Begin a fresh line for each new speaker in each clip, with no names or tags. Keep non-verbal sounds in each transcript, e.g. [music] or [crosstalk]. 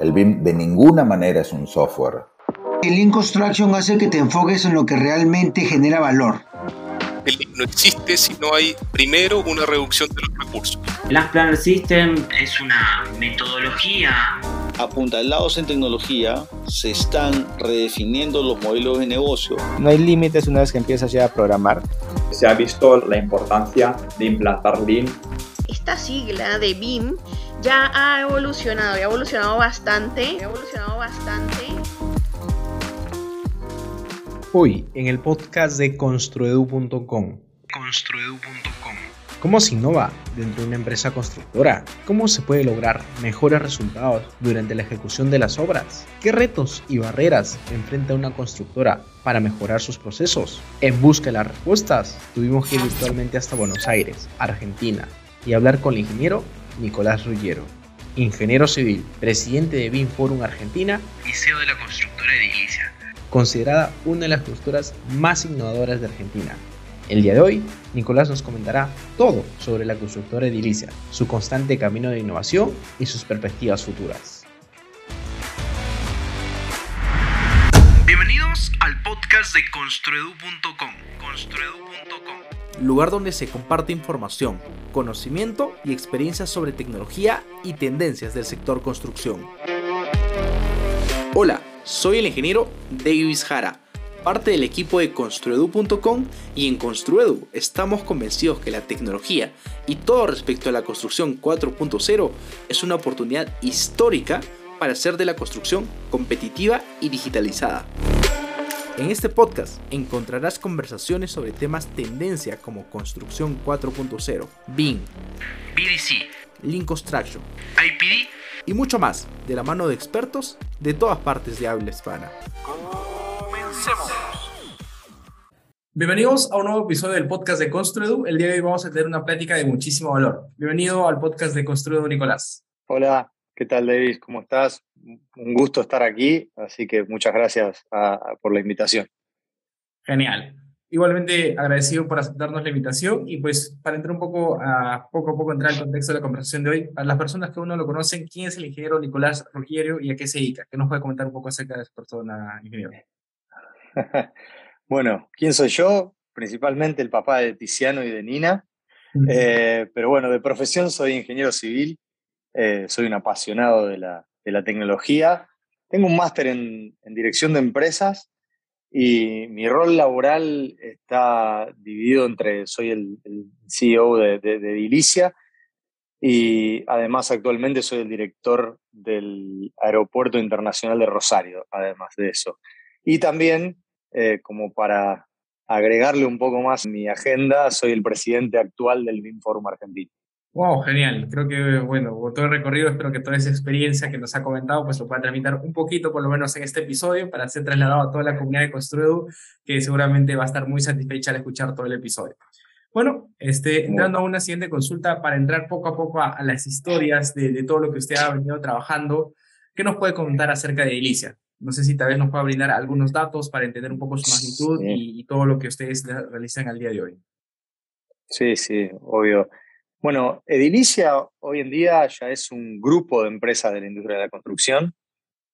El BIM de ninguna manera es un software.
El Lean Construction hace que te enfoques en lo que realmente genera valor.
El BIM no existe si no hay primero una reducción de los recursos.
Last Planner System es una metodología
apuntalados en tecnología, se están redefiniendo los modelos de negocio.
No hay límites una vez que empiezas ya a programar.
Se ha visto la importancia de implantar Lean.
Esta sigla de BIM ya ha evolucionado, ha evolucionado bastante, ha evolucionado bastante.
Hoy en el podcast de construedu.com. Construedu.com. ¿Cómo se innova dentro de una empresa constructora? ¿Cómo se puede lograr mejores resultados durante la ejecución de las obras? ¿Qué retos y barreras enfrenta una constructora para mejorar sus procesos? En busca de las respuestas, tuvimos que ir virtualmente hasta Buenos Aires, Argentina, y hablar con el ingeniero Nicolás Rullero, ingeniero civil, presidente de BIM Forum Argentina y CEO de la constructora Edilicia, considerada una de las constructoras más innovadoras de Argentina. El día de hoy, Nicolás nos comentará todo sobre la constructora Edilicia, su constante camino de innovación y sus perspectivas futuras.
Bienvenidos al podcast de construedu.com. Construedu.com. Lugar donde se comparte información, conocimiento y experiencias sobre tecnología y tendencias del sector construcción. Hola, soy el ingeniero Davis Jara parte del equipo de Construedu.com y en Construedu estamos convencidos que la tecnología y todo respecto a la construcción 4.0 es una oportunidad histórica para hacer de la construcción competitiva y digitalizada. En este podcast encontrarás conversaciones sobre temas tendencia como construcción 4.0, BIM, BDC, Lean Construction, IPD y mucho más de la mano de expertos de todas partes de habla hispana.
Bienvenidos a un nuevo episodio del podcast de Construedu. El día de hoy vamos a tener una plática de muchísimo valor. Bienvenido al podcast de Construedu, Nicolás.
Hola, ¿qué tal, David? ¿Cómo estás? Un gusto estar aquí, así que muchas gracias por la invitación.
Genial. Igualmente agradecido por aceptarnos la invitación y pues para entrar un poco a poco a poco entrar al contexto de la conversación de hoy, para las personas que aún no lo conocen, ¿quién es el ingeniero Nicolás Ruggiero y a qué se dedica? ¿Qué nos puede comentar un poco acerca de esa persona, ingeniero? [laughs]
bueno, ¿quién soy yo? Principalmente el papá de Tiziano y de Nina. Eh, pero bueno, de profesión soy ingeniero civil, eh, soy un apasionado de la, de la tecnología. Tengo un máster en, dirección de empresas y mi rol laboral está dividido entre, soy el, CEO de, de, y además actualmente soy el director del Aeropuerto Internacional de Rosario, además de eso. Y también, eh, como para agregarle un poco más a mi agenda, soy el presidente actual del BIM Forum Argentino.
Wow, genial. Creo que, bueno, todo el recorrido, espero que toda esa experiencia que nos ha comentado, pues lo pueda tramitar un poquito, por lo menos en este episodio, para ser trasladado a toda la comunidad de Construedu, que seguramente va a estar muy satisfecha al escuchar todo el episodio. Bueno, este, entrando a una siguiente consulta para entrar poco a poco a, las historias de, de, todo lo que usted ha venido trabajando, ¿qué nos puede comentar acerca de Ilicia? No sé si tal vez nos pueda brindar algunos datos para entender un poco su magnitud y, todo lo que ustedes realizan al día de hoy.
Sí, sí, obvio. Bueno, Edilicia hoy en día ya es un grupo de empresas de la industria de la construcción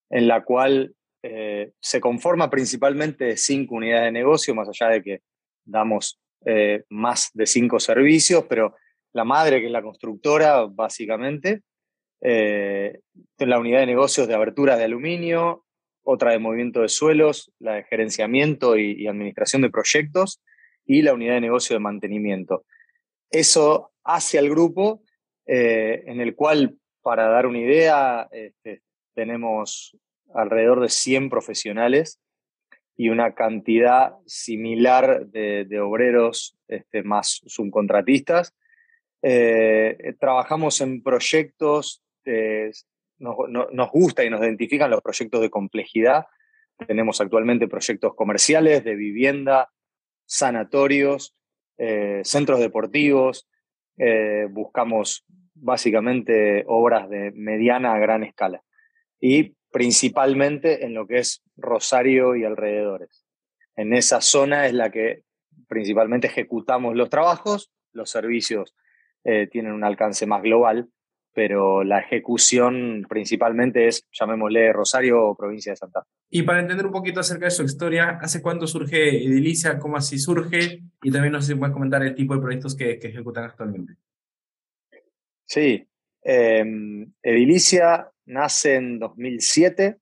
en la cual eh, se conforma principalmente de cinco unidades de negocio, más allá de que damos eh, más de cinco servicios, pero la madre, que es la constructora, básicamente, eh, la unidad de negocios de abertura de aluminio, otra de movimiento de suelos, la de gerenciamiento y, administración de proyectos y la unidad de negocio de mantenimiento. Eso hace al grupo eh, en el cual, para dar una idea, este, tenemos alrededor de 100 profesionales y una cantidad similar de, obreros este, más subcontratistas. Eh, trabajamos en proyectos nos, gusta y nos identifican los proyectos de complejidad. Tenemos actualmente proyectos comerciales, de vivienda, sanatorios, eh, centros deportivos. Eh, buscamos básicamente obras de mediana a gran escala. Y principalmente en lo que es Rosario y alrededores. En esa zona es la que principalmente ejecutamos los trabajos, los servicios eh, tienen un alcance más global, pero la ejecución principalmente es, llamémosle Rosario o provincia de Santa Fe.
Y para entender un poquito acerca de su historia, ¿hace cuánto surge Edilicia? ¿Cómo así surge? Y también no sé si puedes comentar el tipo de proyectos que, que ejecutan actualmente.
Sí, eh, Edilicia nace en 2007.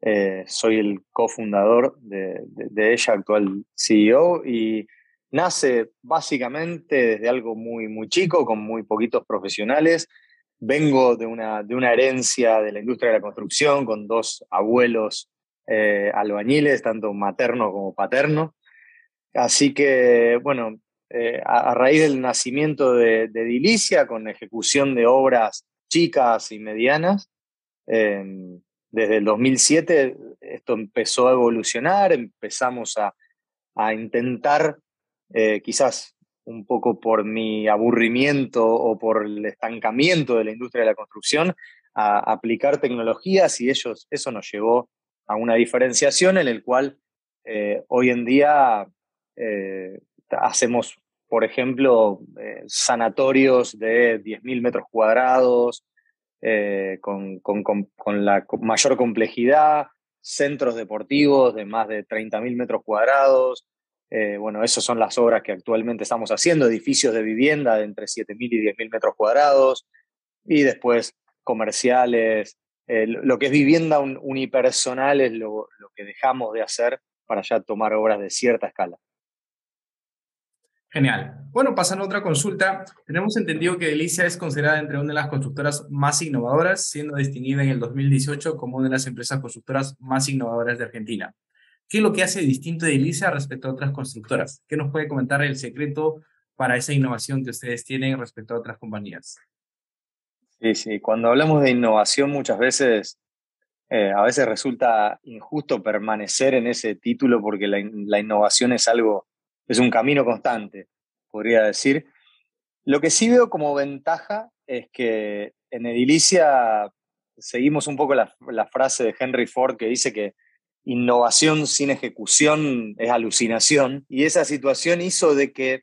Eh, soy el cofundador de, de, de, ella, actual CEO, y nace básicamente desde algo muy, muy chico, con muy poquitos profesionales vengo de una, de una herencia de la industria de la construcción con dos abuelos eh, albañiles, tanto materno como paterno. Así que, bueno, eh, a, raíz del nacimiento de, de, Dilicia, con ejecución de obras chicas y medianas, eh, desde el 2007 esto empezó a evolucionar, empezamos a, a intentar eh, quizás un poco por mi aburrimiento o por el estancamiento de la industria de la construcción, a aplicar tecnologías y ellos, eso nos llevó a una diferenciación en el cual eh, hoy en día eh, hacemos, por ejemplo, eh, sanatorios de 10.000 metros cuadrados, con, con, con, con, la mayor complejidad, centros deportivos de más de 30.000 metros cuadrados, eh, bueno, esas son las obras que actualmente estamos haciendo, edificios de vivienda de entre 7.000 y 10.000 metros cuadrados, y después comerciales. Eh, lo que es vivienda un, unipersonal es lo, lo, que dejamos de hacer para ya tomar obras de cierta escala.
Genial. Bueno, pasando a otra consulta, tenemos entendido que Delicia es considerada entre una de las constructoras más innovadoras, siendo distinguida en el 2018 como una de las empresas constructoras más innovadoras de Argentina. ¿Qué es lo que hace distinto de Elisa respecto a otras constructoras? ¿Qué nos puede comentar el secreto para esa innovación que ustedes tienen respecto a otras compañías?
Sí, sí. Cuando hablamos de innovación muchas veces, eh, a veces resulta injusto permanecer en ese título porque la, innovación es algo, es un camino constante, podría decir. Lo que sí veo como ventaja es que en Edilicia seguimos un poco la frase de Henry Ford que dice que innovación sin ejecución es alucinación. Y esa situación hizo de que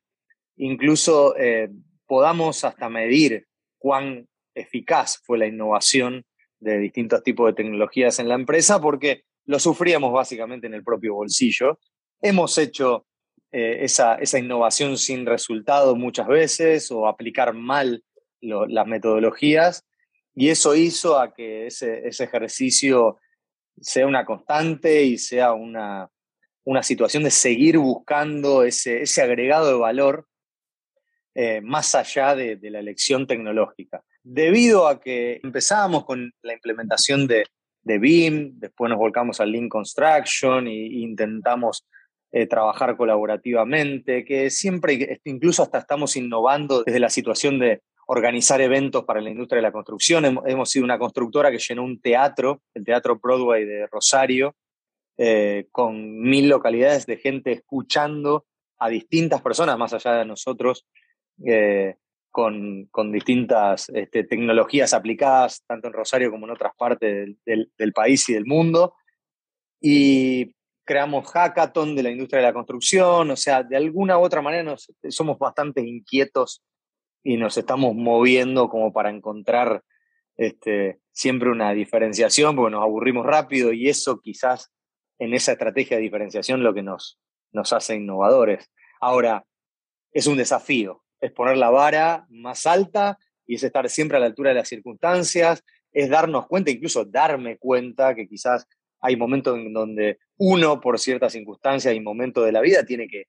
incluso eh, podamos hasta medir cuán eficaz fue la innovación de distintos tipos de tecnologías en la empresa, porque lo sufríamos básicamente en el propio bolsillo. Hemos hecho eh, esa, esa, innovación sin resultado muchas veces o aplicar mal las metodologías, y eso hizo a que ese, ese ejercicio sea una constante y sea una, una situación de seguir buscando ese, ese agregado de valor eh, más allá de, de, la elección tecnológica. Debido a que empezábamos con la implementación de, de BIM, después nos volcamos al Lean Construction e intentamos eh, trabajar colaborativamente, que siempre, incluso hasta estamos innovando desde la situación de organizar eventos para la industria de la construcción. Hemos sido una constructora que llenó un teatro, el Teatro Broadway de Rosario, eh, con mil localidades de gente escuchando a distintas personas, más allá de nosotros, eh, con, con, distintas este, tecnologías aplicadas, tanto en Rosario como en otras partes del, país y del mundo. Y creamos hackathon de la industria de la construcción, o sea, de alguna u otra manera nos, somos bastante inquietos y nos estamos moviendo como para encontrar este, siempre una diferenciación, porque nos aburrimos rápido y eso quizás en esa estrategia de diferenciación lo que nos, nos hace innovadores. Ahora, es un desafío, es poner la vara más alta y es estar siempre a la altura de las circunstancias, es darnos cuenta, incluso darme cuenta que quizás hay momentos en donde uno, por ciertas circunstancias y momentos de la vida, tiene que,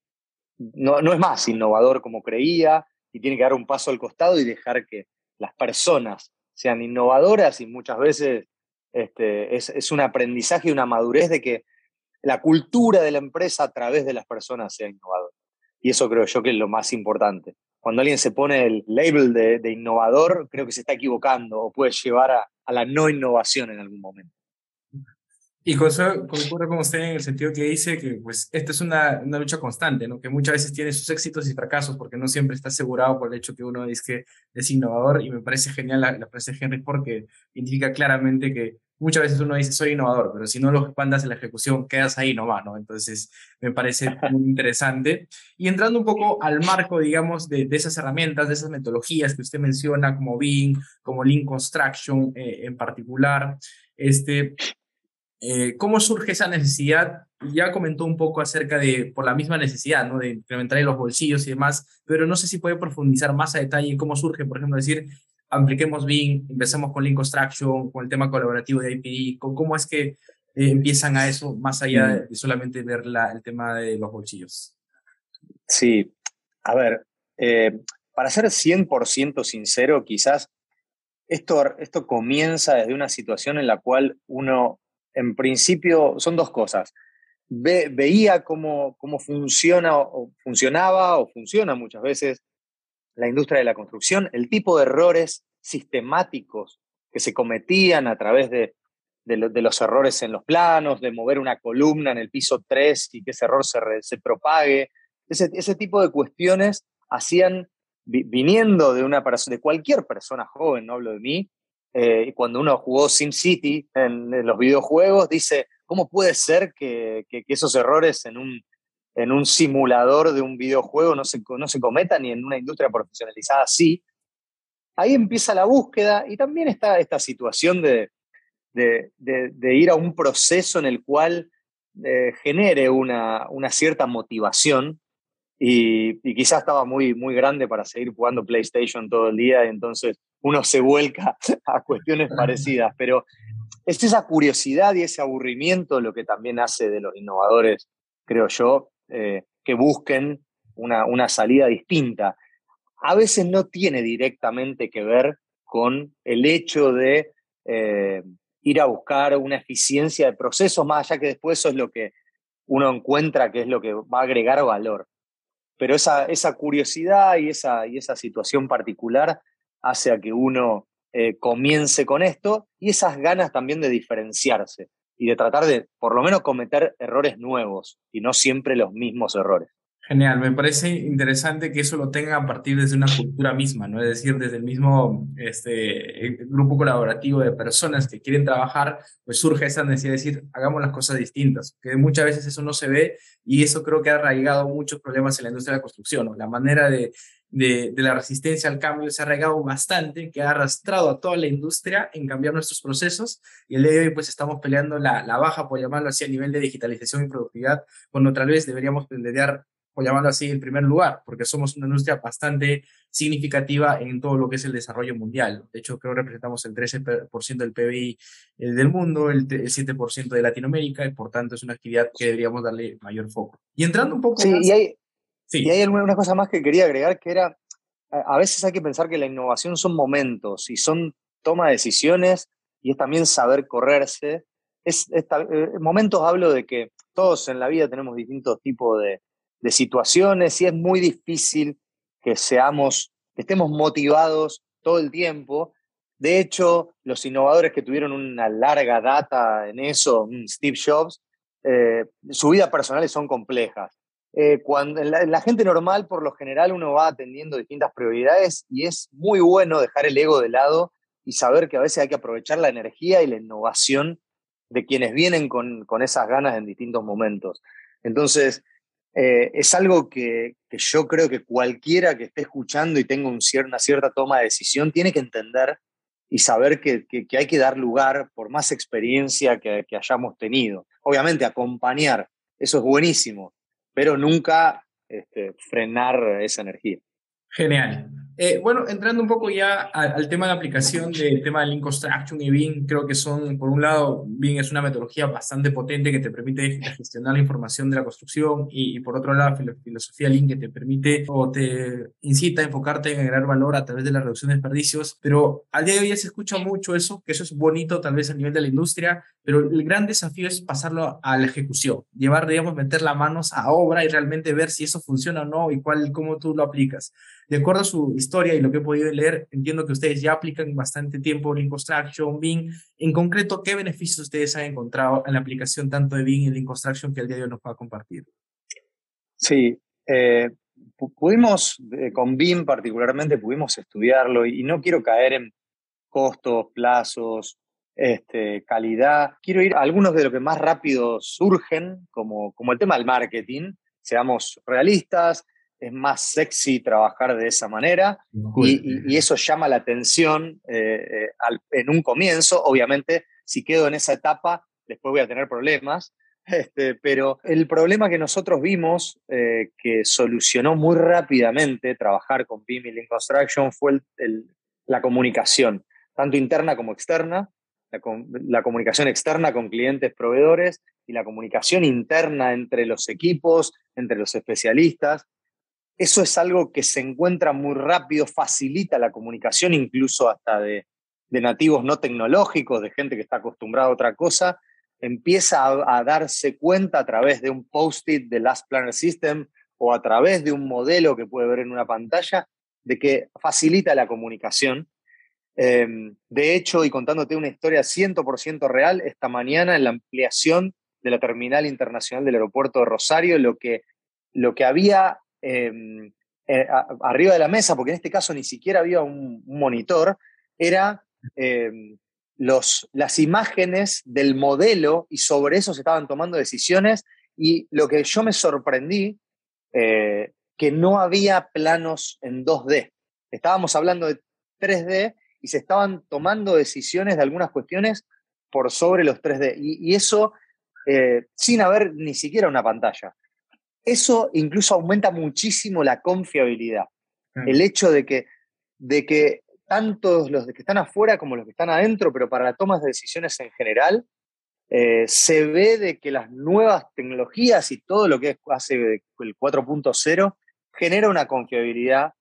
no, no es más innovador como creía, y tiene que dar un paso al costado y dejar que las personas sean innovadoras y muchas veces este, es, un aprendizaje y una madurez de que la cultura de la empresa a través de las personas sea innovadora. Y eso creo yo que es lo más importante. Cuando alguien se pone el label de, innovador, creo que se está equivocando o puede llevar a la no innovación en algún momento.
Y con eso concurre con usted en el sentido que dice que pues esta es una, una, lucha constante, ¿no? que muchas veces tiene sus éxitos y fracasos porque no siempre está asegurado por el hecho que uno dice que es innovador y me parece genial la, la frase de Henry porque indica claramente que
muchas veces uno dice soy innovador, pero si no lo expandas en la ejecución, quedas ahí nomás, ¿no? Entonces, me parece muy interesante. Y entrando un poco al marco, digamos, de, de esas herramientas, de esas metodologías que usted menciona, como Bing, como Lean Construction eh, en particular, este, eh, ¿cómo surge esa necesidad? Ya comentó un poco acerca de, por la misma necesidad, ¿no? De implementar en los bolsillos y demás, pero no sé si puede profundizar más a detalle cómo surge, por ejemplo, decir, apliquemos Bing, empezamos con Lean Construction, con el tema colaborativo de IPD, con cómo es que eh, empiezan a eso, más allá de, solamente ver la, el tema de los bolsillos.
Sí, a ver, eh, para ser 100% sincero, quizás esto, esto comienza desde una situación en la cual uno, en principio, son dos cosas. Ve, veía cómo, cómo funciona o funcionaba o funciona muchas veces la industria de la construcción, el tipo de errores sistemáticos que se cometían a través de, de, los errores en los planos, de mover una columna en el piso 3 y que ese error se, se propague. Ese, ese, tipo de cuestiones hacían, viniendo de, una, de cualquier persona joven, no hablo de mí, eh, cuando uno jugó SimCity en, en, los videojuegos, dice, ¿cómo puede ser que, esos errores en un, en un simulador de un videojuego no se, no se cometa ni en una industria profesionalizada sí. Ahí empieza la búsqueda y también está esta situación de, de, de, ir a un proceso en el cual eh, genere una, una, cierta motivación y, y, quizás estaba muy, muy grande para seguir jugando PlayStation todo el día y entonces uno se vuelca [laughs] a cuestiones parecidas, pero es esa curiosidad y ese aburrimiento lo que también hace de los innovadores, creo yo, eh, que busquen una, una salida distinta. A veces no tiene directamente que ver con el hecho de eh, ir a buscar una eficiencia de procesos, más allá que después eso es lo que uno encuentra que es lo que va a agregar valor. Pero esa, esa curiosidad y esa, y esa situación particular hace a que uno eh, comience con esto y esas ganas también de diferenciarse y de tratar de por lo menos cometer errores nuevos y no siempre los mismos errores.
Genial, me parece interesante que eso lo tenga a partir desde una cultura misma, ¿no? Es decir, desde el mismo este, grupo colaborativo de personas que quieren trabajar, pues surge esa necesidad de decir, hagamos las cosas distintas, que muchas veces eso no se ve y eso creo que ha arraigado muchos problemas en la industria de la construcción, ¿no? La manera de de, la resistencia al cambio se ha arraigado bastante, que ha arrastrado a toda la industria en cambiar nuestros procesos y el día de hoy pues estamos peleando la, la baja, por llamarlo así, a nivel de digitalización y productividad, cuando tal vez deberíamos pelear, por llamarlo así, en primer lugar, porque somos una industria bastante significativa en todo lo que es el desarrollo mundial. De hecho, creo que representamos el 13% del PBI eh, del mundo, el, 7% de Latinoamérica, y por tanto es una actividad que deberíamos darle mayor foco. Y entrando un poco
sí, Y hay, y hay una cosa más que quería agregar, que era, a veces hay que pensar que la innovación son momentos y son toma de decisiones y es también saber correrse. Es, eh, momentos hablo de que todos en la vida tenemos distintos tipos de, de situaciones y es muy difícil que seamos, que estemos motivados todo el tiempo. De hecho, los innovadores que tuvieron una larga data en eso, Steve Jobs, eh, su vida personales son complejas. Eh, cuando la, gente normal, por lo general, uno va atendiendo distintas prioridades y es muy bueno dejar el ego de lado y saber que a veces hay que aprovechar la energía y la innovación de quienes vienen con, con esas ganas en distintos momentos. Entonces, eh, es algo que, que, yo creo que cualquiera que esté escuchando y tenga un una cierta toma de decisión tiene que entender y saber que, que, hay que dar lugar por más experiencia que hayamos tenido. Obviamente, acompañar, eso es buenísimo, pero nunca este, frenar esa energía.
Genial. Eh, bueno, entrando un poco ya al, tema de la aplicación del tema de Link Construction y BIM, creo que son, por un lado, BIM es una metodología bastante potente que te permite gestionar la información de la construcción y, por otro lado, la filosofía Lean que te permite o te incita a enfocarte en generar valor a través de la reducción de desperdicios. Pero al día de hoy ya se escucha mucho eso, que eso es bonito tal vez a nivel de la industria, pero el gran desafío es pasarlo a la ejecución, llevar, digamos, meter las manos a obra y realmente ver si eso funciona o no y cuál, cómo tú lo aplicas. De acuerdo a su historia y lo que he podido leer, entiendo que ustedes ya aplican bastante tiempo Lean Construction, BIM. En concreto, ¿qué beneficios ustedes han encontrado en la aplicación tanto de BIM y Lean Construction que el día de hoy nos va a compartir?
Sí, eh, pudimos, eh, con BIM particularmente, pudimos estudiarlo y, no quiero caer en costos, plazos, este, calidad. Quiero ir a algunos de los que más rápido surgen, como, como el tema del marketing. Seamos realistas, es más sexy trabajar de esa manera y, eso llama la atención eh, eh, en un comienzo. Obviamente, si quedo en esa etapa, después voy a tener problemas. [laughs] Este, pero el problema que nosotros vimos eh, que solucionó muy rápidamente trabajar con BIM Construction fue la comunicación, tanto interna como externa, la, comunicación externa con clientes, proveedores y la comunicación interna entre los equipos, entre los especialistas. Eso es algo que se encuentra muy rápido, facilita la comunicación incluso hasta de, nativos no tecnológicos, de gente que está acostumbrada a otra cosa, empieza a, darse cuenta a través de un post-it de Last Planner System o a través de un modelo que puede ver en una pantalla, de que facilita la comunicación. Em, de hecho, y contándote una historia 100% real, esta mañana en la ampliación de la terminal internacional del aeropuerto de Rosario, lo que, lo que había em, eh, arriba de la mesa, porque en este caso ni siquiera había un, monitor, era em, los, las imágenes del modelo y sobre eso se estaban tomando decisiones y lo que yo me sorprendí, eh, que no había planos en 2D. Estábamos hablando de 3D y se estaban tomando decisiones de algunas cuestiones por sobre los 3D. Y, eso eh, sin haber ni siquiera una pantalla. Eso incluso aumenta muchísimo la confiabilidad. El hecho de que, de que tanto los que están afuera como los que están adentro, pero para la toma de decisiones en general, eh, se ve de que las nuevas tecnologías y todo lo que hace el 4.0 genera una confiabilidad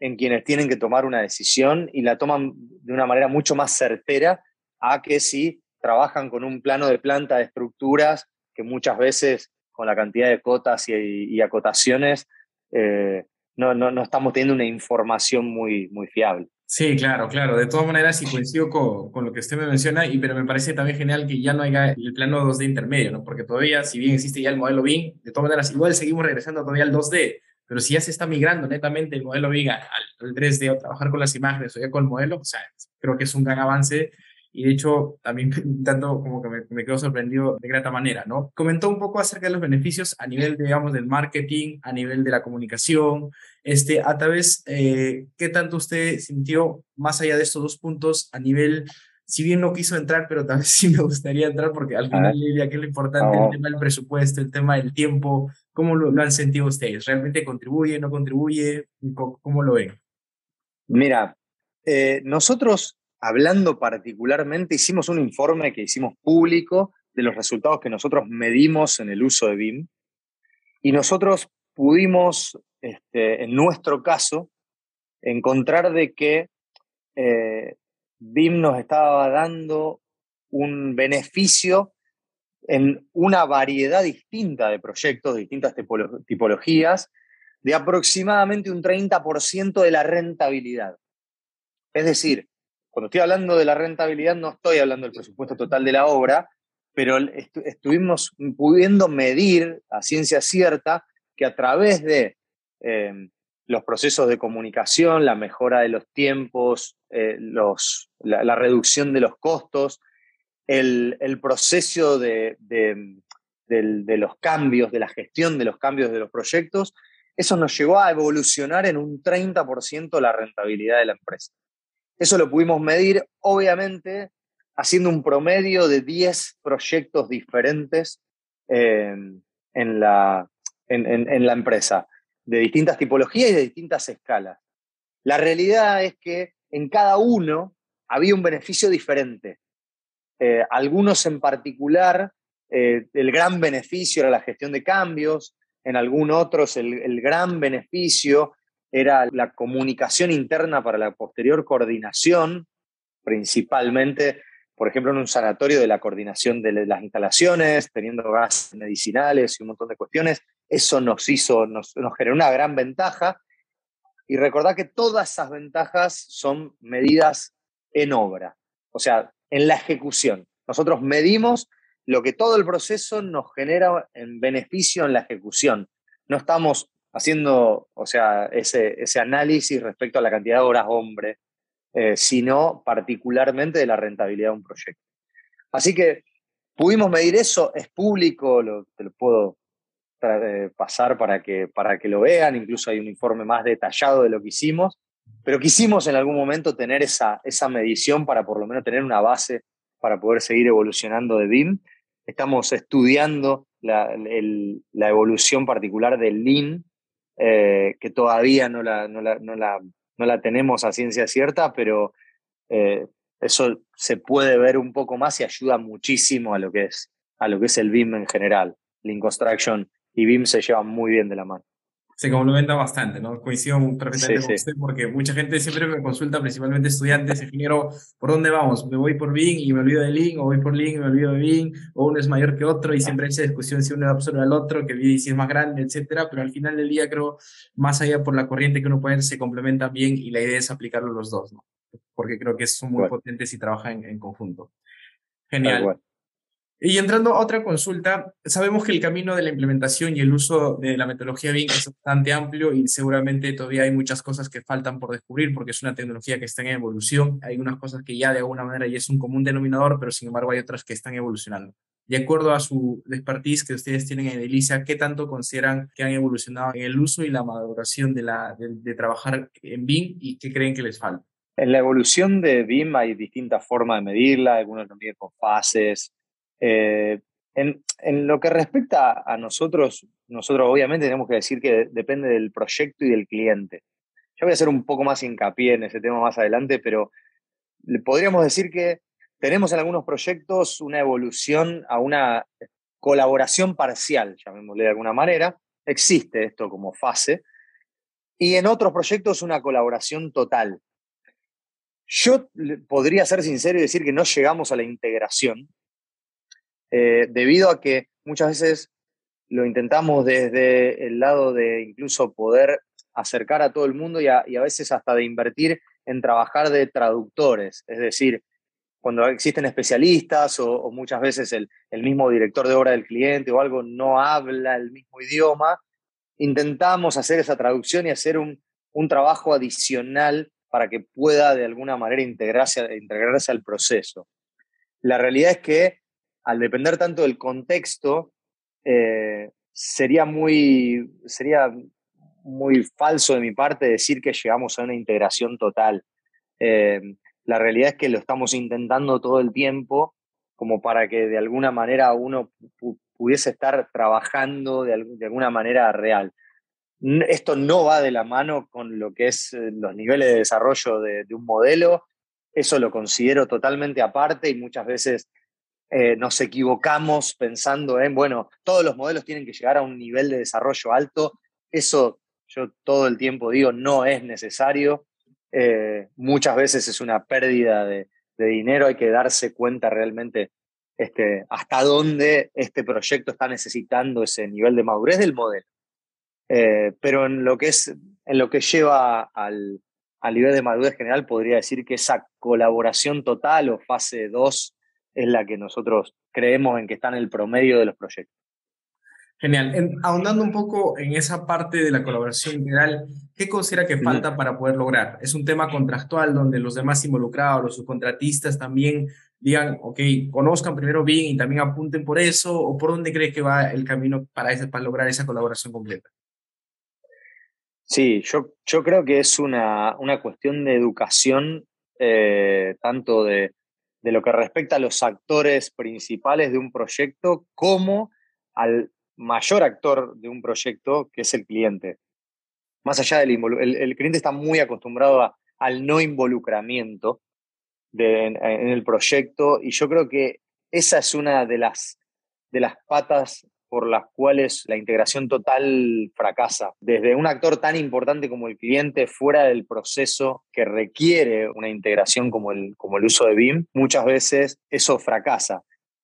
en quienes tienen que tomar una decisión y la toman de una manera mucho más certera a que si trabajan con un plano de planta de estructuras que muchas veces con la cantidad de cotas y, acotaciones eh, no, no, no, estamos teniendo una información muy, muy fiable.
Sí, claro, claro. De todas maneras, y coincido con, con, lo que usted me menciona, y, pero me parece también genial que ya no haya el plano 2D intermedio, ¿no? Porque todavía, si bien existe ya el modelo BIM, de todas maneras, igual seguimos regresando todavía al 2D, pero si ya se está migrando netamente el modelo BIM al, al 3D o trabajar con las imágenes o ya con el modelo, o sea, creo que es un gran avance y de hecho también [laughs] tanto como que me, me, quedo sorprendido de grata manera, ¿no? Comentó un poco acerca de los beneficios a nivel, digamos, del marketing, a nivel de la comunicación, este, a través, eh, ¿qué tanto usted sintió más allá de estos dos puntos a nivel, si bien no quiso entrar, pero tal vez [laughs] sí me gustaría entrar porque al final, Lilia, que es lo importante, el tema del presupuesto, el tema del tiempo, ¿cómo lo, han sentido ustedes? ¿Realmente contribuye, no contribuye? ¿Cómo, cómo lo ven?
Mira, eh, nosotros hablando particularmente, hicimos un informe que hicimos público de los resultados que nosotros medimos en el uso de BIM y nosotros pudimos, este, en nuestro caso, encontrar de que eh, BIM nos estaba dando un beneficio en una variedad distinta de proyectos, distintas tipologías, de aproximadamente un 30% de la rentabilidad. Es decir, cuando estoy hablando de la rentabilidad, no estoy hablando del presupuesto total de la obra, pero estuvimos pudiendo medir a ciencia cierta que a través de em, los procesos de comunicación, la mejora de los tiempos, eh, la, reducción de los costos, el, proceso de, los cambios, de la gestión de los cambios de los proyectos, eso nos llevó a evolucionar en un 30% la rentabilidad de la empresa. Eso lo pudimos medir, obviamente, haciendo un promedio de 10 proyectos diferentes en, la, en, la empresa, de distintas tipologías y de distintas escalas. La realidad es que en cada uno había un beneficio diferente. Eh, algunos en particular, eh, el gran beneficio era la gestión de cambios, en algunos otros el, el gran beneficio era la comunicación interna para la posterior coordinación, principalmente, por ejemplo, en un sanatorio de la coordinación de las instalaciones, teniendo gas medicinales y un montón de cuestiones. Eso nos hizo, nos, generó una gran ventaja. Y recordad que todas esas ventajas son medidas en obra, o sea, en la ejecución. Nosotros medimos lo que todo el proceso nos genera en beneficio en la ejecución. No estamos haciendo, o sea, ese, ese análisis respecto a la cantidad de horas hombre, eh, sino particularmente de la rentabilidad de un proyecto. Así que pudimos medir eso, es público, te lo puedo eh, pasar para que, para que lo vean, incluso hay un informe más detallado de lo que hicimos, pero quisimos en algún momento tener esa, esa medición para por lo menos tener una base para poder seguir evolucionando de BIM. Estamos estudiando la, la evolución particular del Lean, eh, que todavía no la, no, la, no, la, no la, tenemos a ciencia cierta, pero eh, eso se puede ver un poco más y ayuda muchísimo a lo que es, a lo que es el BIM en general. Lean Construction y BIM se llevan muy bien de la mano
se complementa bastante, ¿no? Coincido perfectamente con usted porque mucha gente siempre me consulta, principalmente estudiantes, ingeniero, ¿por dónde vamos? ¿Me voy por BIM y me olvido de Lean? ¿O voy por Lean y me olvido de BIM? ¿O uno es mayor que otro? Y siempre hay esa discusión si uno absorbe al otro, que si es más grande, etcétera, pero al final del día creo, más allá por la corriente que uno puede, se complementan bien y la idea es aplicarlo los dos, ¿no? Porque creo que son muy potentes y trabajan en, conjunto. Genial. Y entrando a otra consulta, sabemos que el camino de la implementación y el uso de la metodología BIM es bastante amplio y seguramente todavía hay muchas cosas que faltan por descubrir porque es una tecnología que está en evolución. Hay unas cosas que ya de alguna manera ya es un común denominador, pero sin embargo hay otras que están evolucionando. De acuerdo a su expertise que ustedes tienen en Delicia, ¿qué tanto consideran que han evolucionado en el uso y la maduración de, la, de, trabajar en BIM y qué creen que les falta?
En la evolución de BIM hay distintas formas de medirla, algunos lo miden con fases, eh, en, en, lo que respecta a nosotros, nosotros obviamente tenemos que decir que depende del proyecto y del cliente. Yo voy a hacer un poco más hincapié en ese tema más adelante, pero podríamos decir que tenemos en algunos proyectos una evolución a una colaboración parcial, llamémosle de alguna manera. Existe esto como fase. Y en otros proyectos una colaboración total. Yo podría ser sincero y decir que no llegamos a la integración, eh, debido a que muchas veces lo intentamos desde el lado de incluso poder acercar a todo el mundo y a, veces hasta de invertir en trabajar de traductores, es decir, cuando existen especialistas o, muchas veces el, mismo director de obra del cliente o algo no habla el mismo idioma, intentamos hacer esa traducción y hacer un, un trabajo adicional para que pueda de alguna manera integrarse, integrarse al proceso. La realidad es que al depender tanto del contexto, eh, sería, muy, sería muy falso de mi parte decir que llegamos a una integración total. Eh, la realidad es que lo estamos intentando todo el tiempo como para que de alguna manera uno pudiese estar trabajando de, alguna manera real. Esto no va de la mano con lo que es eh, los niveles de desarrollo de un modelo, eso lo considero totalmente aparte y muchas veces eh, nos equivocamos pensando en, bueno, todos los modelos tienen que llegar a un nivel de desarrollo alto. Eso yo todo el tiempo digo, no es necesario. Eh, muchas veces es una pérdida de, dinero, hay que darse cuenta realmente este, hasta dónde este proyecto está necesitando ese nivel de madurez del modelo. Eh, pero en lo que es, en lo que lleva al, al nivel de madurez general, podría decir que esa colaboración total o fase 2 es la que nosotros creemos en que está en el promedio de los proyectos.
Genial. ahondando un poco en esa parte de la colaboración integral, ¿qué considera que falta para poder lograr? ¿Es un tema contractual donde los demás involucrados, los subcontratistas también digan, ok, conozcan primero bien y también apunten por eso? ¿O por dónde cree que va el camino para, para lograr esa colaboración completa?
Sí, yo, yo creo que es una, una cuestión de educación, eh, tanto de, de lo que respecta a los actores principales de un proyecto como al mayor actor de un proyecto, que es el cliente. Más allá del el, el cliente está muy acostumbrado al no involucramiento en, el proyecto y yo creo que esa es una de las, de las patas por las cuales la integración total fracasa. Desde un actor tan importante como el cliente fuera del proceso que requiere una integración como el, como el uso de BIM, muchas veces eso fracasa.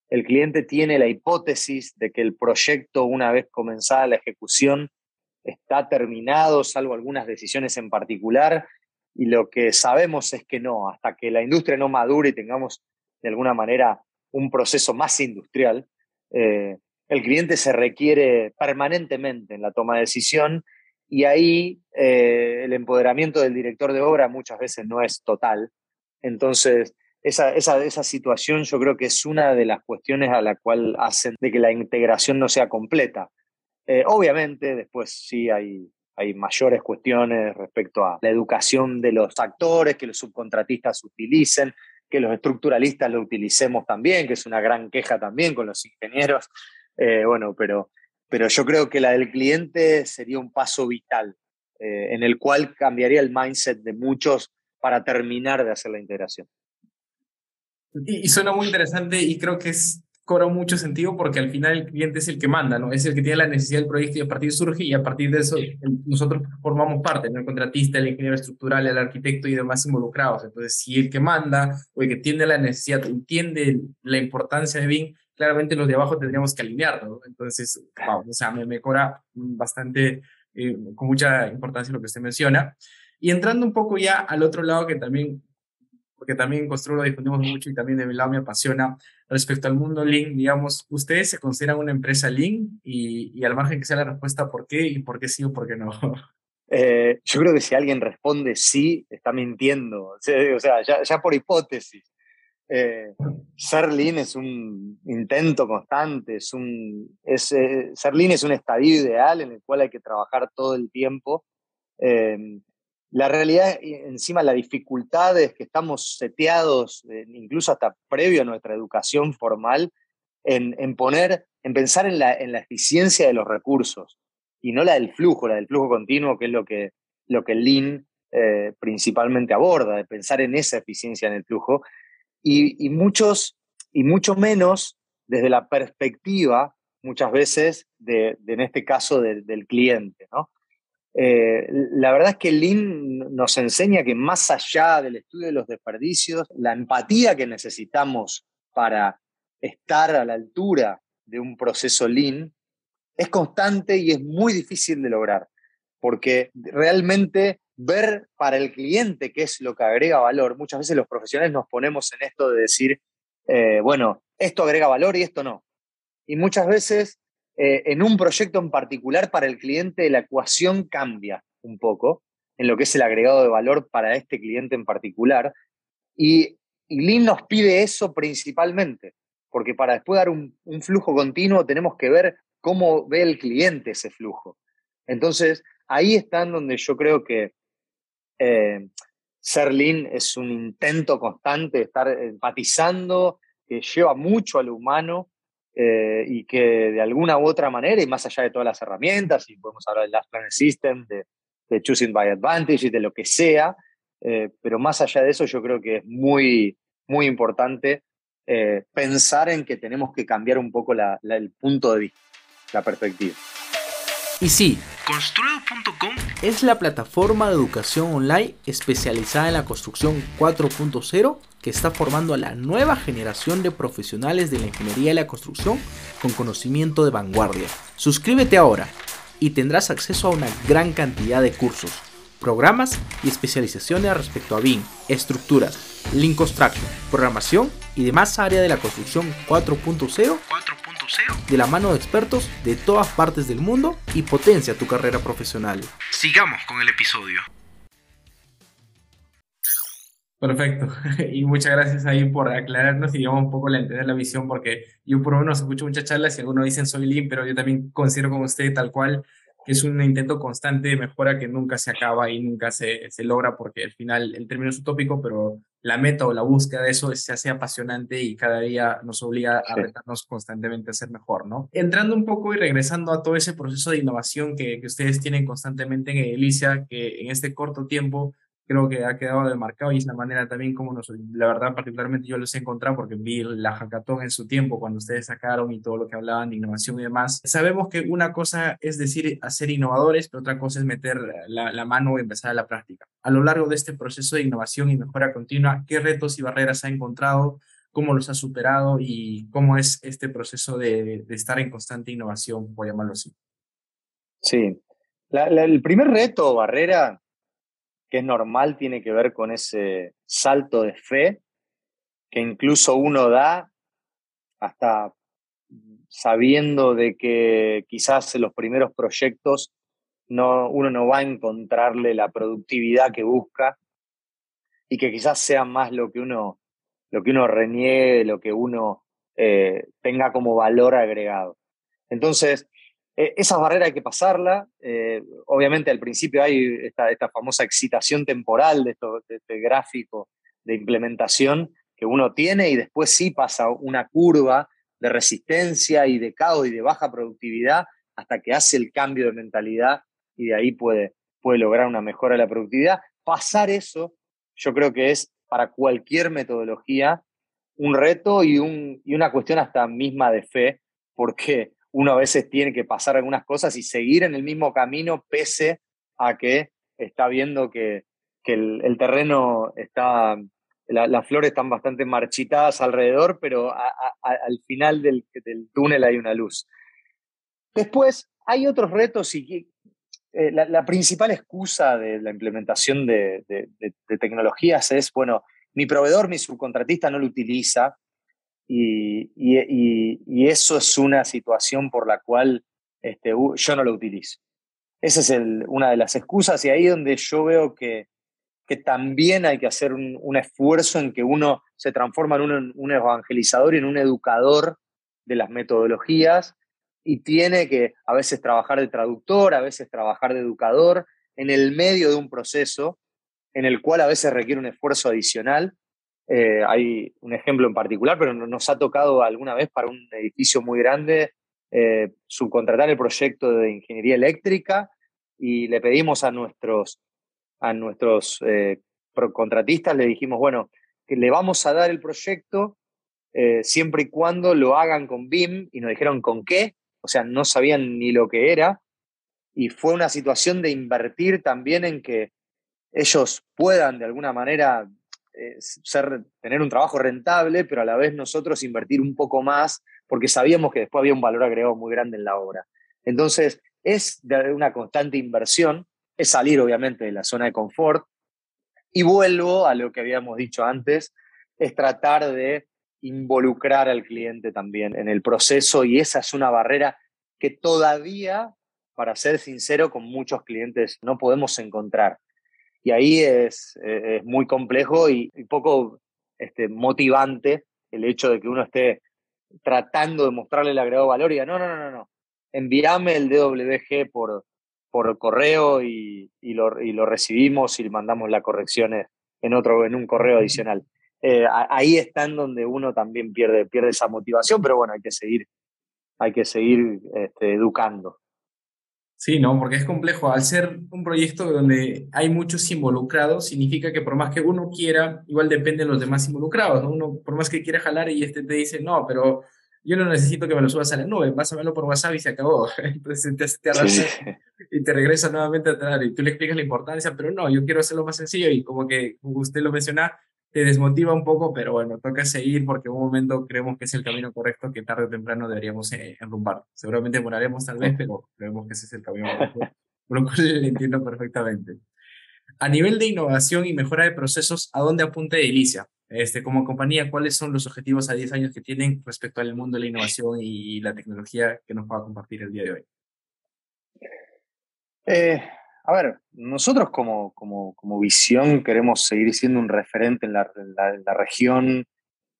El cliente tiene la hipótesis de que el proyecto, una vez comenzada la ejecución, está terminado, salvo algunas decisiones en particular, y lo que sabemos es que no, hasta que la industria no madure y tengamos de alguna manera un proceso más industrial, eh, el cliente se requiere permanentemente en la toma de decisión y ahí eh, el empoderamiento del director de obra muchas veces no es total. Entonces, esa, esa, situación yo creo que es una de las cuestiones a la cual hacen de que la integración no sea completa. Eh, obviamente, después sí hay, hay mayores cuestiones respecto a la educación de los actores, que los subcontratistas utilicen, que los estructuralistas lo utilicemos también, que es una gran queja también con los ingenieros. Eh, bueno, pero, pero yo creo que la del cliente sería un paso vital, eh, en el cual cambiaría el mindset de muchos para terminar de hacer la integración.
Y, suena muy interesante y creo que es, cobra mucho sentido porque al final el cliente es el que manda, ¿no? Es el que tiene la necesidad del proyecto y a partir surge y a partir de eso nosotros formamos parte, ¿no? El contratista, el ingeniero estructural, el arquitecto y demás involucrados. Entonces, si el que manda o el que tiene la necesidad, entiende la importancia de BIM, claramente los de abajo tendríamos que alinearlo, Entonces, wow, o sea, me, me cobra bastante, eh, con mucha importancia lo que usted menciona. Y entrando un poco ya al otro lado que también porque también en Construro lo difundimos mucho y también de mi lado me apasiona. Respecto al mundo Lean, digamos, ¿ustedes se consideran una empresa Lean? Y, y al margen que sea la respuesta, ¿por qué? ¿Y por qué sí o por qué no? [laughs]
Eh, yo creo que si alguien responde sí, está mintiendo. O sea, ya, ya por hipótesis. Eh, ser lean es un intento constante, es un, es, eh, ser lean es un estadio ideal en el cual hay que trabajar todo el tiempo. Eh, la realidad, encima, la dificultad es que estamos seteados, eh, incluso hasta previo a nuestra educación formal, en, poner, en pensar en la, en la, eficiencia de los recursos y no la del flujo, la del flujo continuo, que es lo que, lo que Lean eh, principalmente aborda, de pensar en esa eficiencia en el flujo. Y, muchos, y mucho menos desde la perspectiva, muchas veces, de, en este caso, del cliente, ¿no? Eh, la verdad es que Lean nos enseña que más allá del estudio de los desperdicios, la empatía que necesitamos para estar a la altura de un proceso Lean es constante y es muy difícil de lograr, porque realmente ver para el cliente qué es lo que agrega valor, muchas veces los profesionales nos ponemos en esto de decir, eh, bueno, esto agrega valor y esto no. Y muchas veces eh, en un proyecto en particular para el cliente la ecuación cambia un poco en lo que es el agregado de valor para este cliente en particular. Y, y Lean nos pide eso principalmente, porque para después dar un, flujo continuo tenemos que ver cómo ve el cliente ese flujo. Entonces, ahí está en donde yo creo que eh, ser Lean es un intento constante de estar empatizando, que lleva mucho a lo humano eh, y que de alguna u otra manera, y más allá de todas las herramientas, y podemos hablar del Last Planet System, de, Choosing by Advantage y de lo que sea, eh, pero más allá de eso yo creo que es muy, muy importante eh, pensar en que tenemos que cambiar un poco el punto de vista, la perspectiva.
Y sí, Construedo.com es la plataforma de educación online especializada en la construcción 4.0 que está formando a la nueva generación de profesionales de la ingeniería y la construcción con conocimiento de vanguardia. Suscríbete ahora y tendrás acceso a una gran cantidad de cursos, programas y especializaciones respecto a BIM, estructuras, Link Construction, programación y demás áreas de la construcción 4.0 de la mano de expertos de todas partes del mundo y potencia tu carrera profesional. Sigamos con el episodio.
Perfecto. [laughs] Y muchas gracias ahí por aclararnos y digamos un poco la entender la visión, porque yo por lo menos escucho muchas charlas y algunos dicen soy Lean, pero yo también considero como usted tal cual es un intento constante de mejora que nunca se acaba y nunca se, se logra porque al final el término es utópico, pero la meta o la búsqueda de eso se hace apasionante y cada día nos obliga a retarnos constantemente a ser mejor, ¿no? Entrando un poco y regresando a todo ese proceso de innovación que, que ustedes tienen constantemente en Elicia, que en este corto tiempo creo que ha quedado demarcado y es la manera también como nos, la verdad particularmente yo los he encontrado porque vi la hackathon en su tiempo cuando ustedes sacaron y todo lo que hablaban de innovación y demás. Sabemos que una cosa es decir hacer innovadores, pero otra cosa es meter la, mano y empezar a la práctica. A lo largo de este proceso de innovación y mejora continua, ¿qué retos y barreras ha encontrado? ¿Cómo los ha superado? ¿Y cómo es este proceso de, estar en constante innovación, por llamarlo así?
Sí. el primer reto barrera que es normal tiene que ver con ese salto de fe que incluso uno da hasta sabiendo de que quizás en los primeros proyectos no, uno no va a encontrarle la productividad que busca y que quizás sea más lo que uno lo que uno reniegue, lo que uno eh, tenga como valor agregado. Entonces, e, esa barrera hay que pasarla. Eh, obviamente al principio hay esta, esta famosa excitación temporal de, esto, de este gráfico de implementación que uno tiene y después sí pasa una curva de resistencia y de caos y de baja productividad hasta que hace el cambio de mentalidad y de ahí puede, puede lograr una mejora de la productividad. Pasar eso, yo creo que es para cualquier metodología un reto y, un, y una cuestión hasta misma de fe, porque uno a veces tiene que pasar algunas cosas y seguir en el mismo camino pese a que está viendo que, que el, terreno está, las flores están bastante marchitadas alrededor, pero al final del, del, túnel hay una luz. Después, hay otros retos y eh, la, principal excusa de la implementación de, tecnologías es, bueno, mi proveedor, mi subcontratista no lo utiliza y, eso es una situación por la cual este, yo no lo utilizo. Esa es una de las excusas y ahí donde yo veo que, también hay que hacer un, esfuerzo en que uno se transforma en un, un evangelizador y en un educador de las metodologías y tiene que a veces trabajar de traductor, a veces trabajar de educador, en el medio de un proceso en el cual a veces requiere un esfuerzo adicional. Eh, hay un ejemplo en particular, pero nos ha tocado alguna vez para un edificio muy grande eh, subcontratar el proyecto de ingeniería eléctrica y le pedimos a nuestros, a nuestros eh, contratistas, le dijimos, bueno, que le vamos a dar el proyecto siempre y cuando lo hagan con BIM y nos dijeron con qué o sea, no sabían ni lo que era, y fue una situación de invertir también en que ellos puedan de alguna manera eh, ser, tener un trabajo rentable, pero a la vez nosotros invertir un poco más, porque sabíamos que después había un valor agregado muy grande en la obra. Entonces, es de una constante inversión, es salir obviamente de la zona de confort, y vuelvo a lo que habíamos dicho antes, es tratar de involucrar al cliente también en el proceso y esa es una barrera que todavía, para ser sincero, con muchos clientes no podemos encontrar. Y ahí es, eh, muy complejo y, poco este, motivante el hecho de que uno esté tratando de mostrarle el agregado valor y diga, no, no, no, no, envíame el DWG por, por correo y, y, lo, y lo recibimos y mandamos las correcciones en, otro, en un correo adicional. Eh, ahí está en donde uno también pierde, pierde esa motivación, pero bueno, hay que seguir, hay que seguir este, educando.
Sí, no, porque es complejo. Al ser un proyecto donde hay muchos involucrados, significa que por más que uno quiera, igual dependen los demás involucrados. ¿no? Uno, por más que quiera jalar y este te dice, no, pero yo no necesito que me lo subas a la nube, pásamelo por WhatsApp y se acabó. [laughs] Entonces te, te y te regresa nuevamente atrás y tú le explicas la importancia, pero no, yo quiero hacerlo más sencillo y como que como usted lo menciona, te desmotiva un poco, pero bueno, toca seguir porque en un momento creemos que es el camino correcto que tarde o temprano deberíamos eh, enrumbar. Seguramente moraremos tal vez, pero creemos que ese es el camino correcto, por lo cual le entiendo perfectamente. A nivel de innovación y mejora de procesos, ¿a dónde apunta Edilicia? Este, como compañía, ¿cuáles son los objetivos a 10 años que tienen respecto al mundo de la innovación y la tecnología que nos va a compartir el día de hoy?
Eh, a ver, nosotros como, como, como, visión queremos seguir siendo un referente en la, la, región,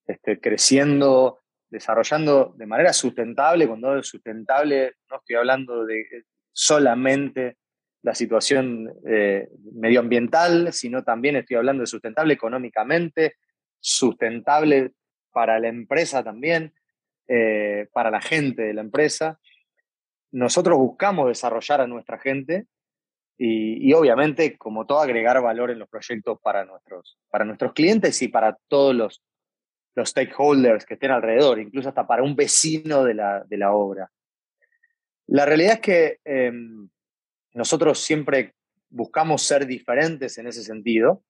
este, creciendo, desarrollando de manera sustentable. Cuando hablo de sustentable, no estoy hablando de solamente la situación eh, medioambiental, sino también estoy hablando de sustentable económicamente, sustentable para la empresa también, eh, para la gente de la empresa. Nosotros buscamos desarrollar a nuestra gente y, obviamente, como todo, agregar valor en los proyectos para nuestros, para nuestros clientes y para todos los, los stakeholders que estén alrededor, incluso hasta para un vecino de la, de la obra. La realidad es que em, nosotros siempre buscamos ser diferentes en ese sentido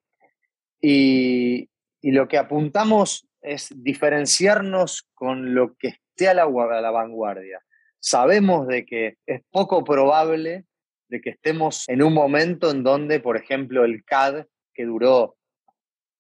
y, y, lo que apuntamos es diferenciarnos con lo que esté a la, a la vanguardia. Sabemos de que es poco probable de que estemos en un momento en donde, por ejemplo, el CAD, que duró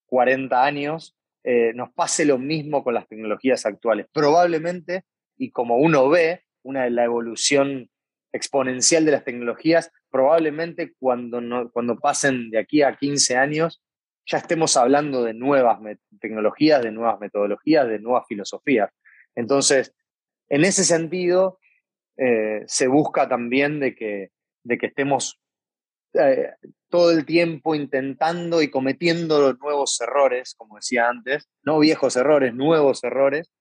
40 años, eh, nos pase lo mismo con las tecnologías actuales. Probablemente, y como uno ve, una de la evolución exponencial de las tecnologías, probablemente cuando, cuando pasen de aquí a 15 años, ya estemos hablando de nuevas tecnologías, de nuevas metodologías, de nuevas filosofías. Entonces, en ese sentido, eh, se busca también de que, de que estemos eh, todo el tiempo intentando y cometiendo nuevos errores, como decía antes, no viejos errores, nuevos errores,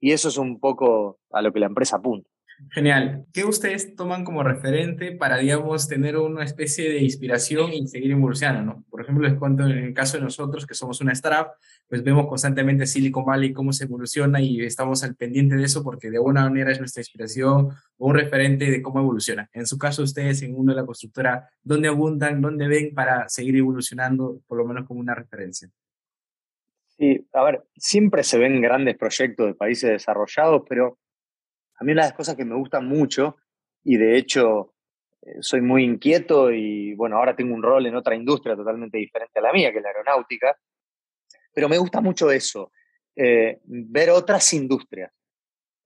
y eso es un poco a lo que la empresa apunta.
Genial. ¿Qué ustedes toman como referente para, digamos, tener una especie de inspiración y seguir evolucionando? ¿no? Por ejemplo, les cuento en el caso de nosotros, que somos una startup, pues vemos constantemente Silicon Valley cómo se evoluciona y estamos al pendiente de eso porque de alguna manera es nuestra inspiración o un referente de cómo evoluciona. En su caso, ustedes en uno de la constructora, ¿dónde abundan, dónde ven para seguir evolucionando, por lo menos como una referencia?
Sí, a ver, siempre se ven grandes proyectos de países desarrollados, pero a mí una de las cosas que me gustan mucho, y de hecho eh, soy muy inquieto y bueno, ahora tengo un rol en otra industria totalmente diferente a la mía, que es la aeronáutica, pero me gusta mucho eso, eh, ver otras industrias.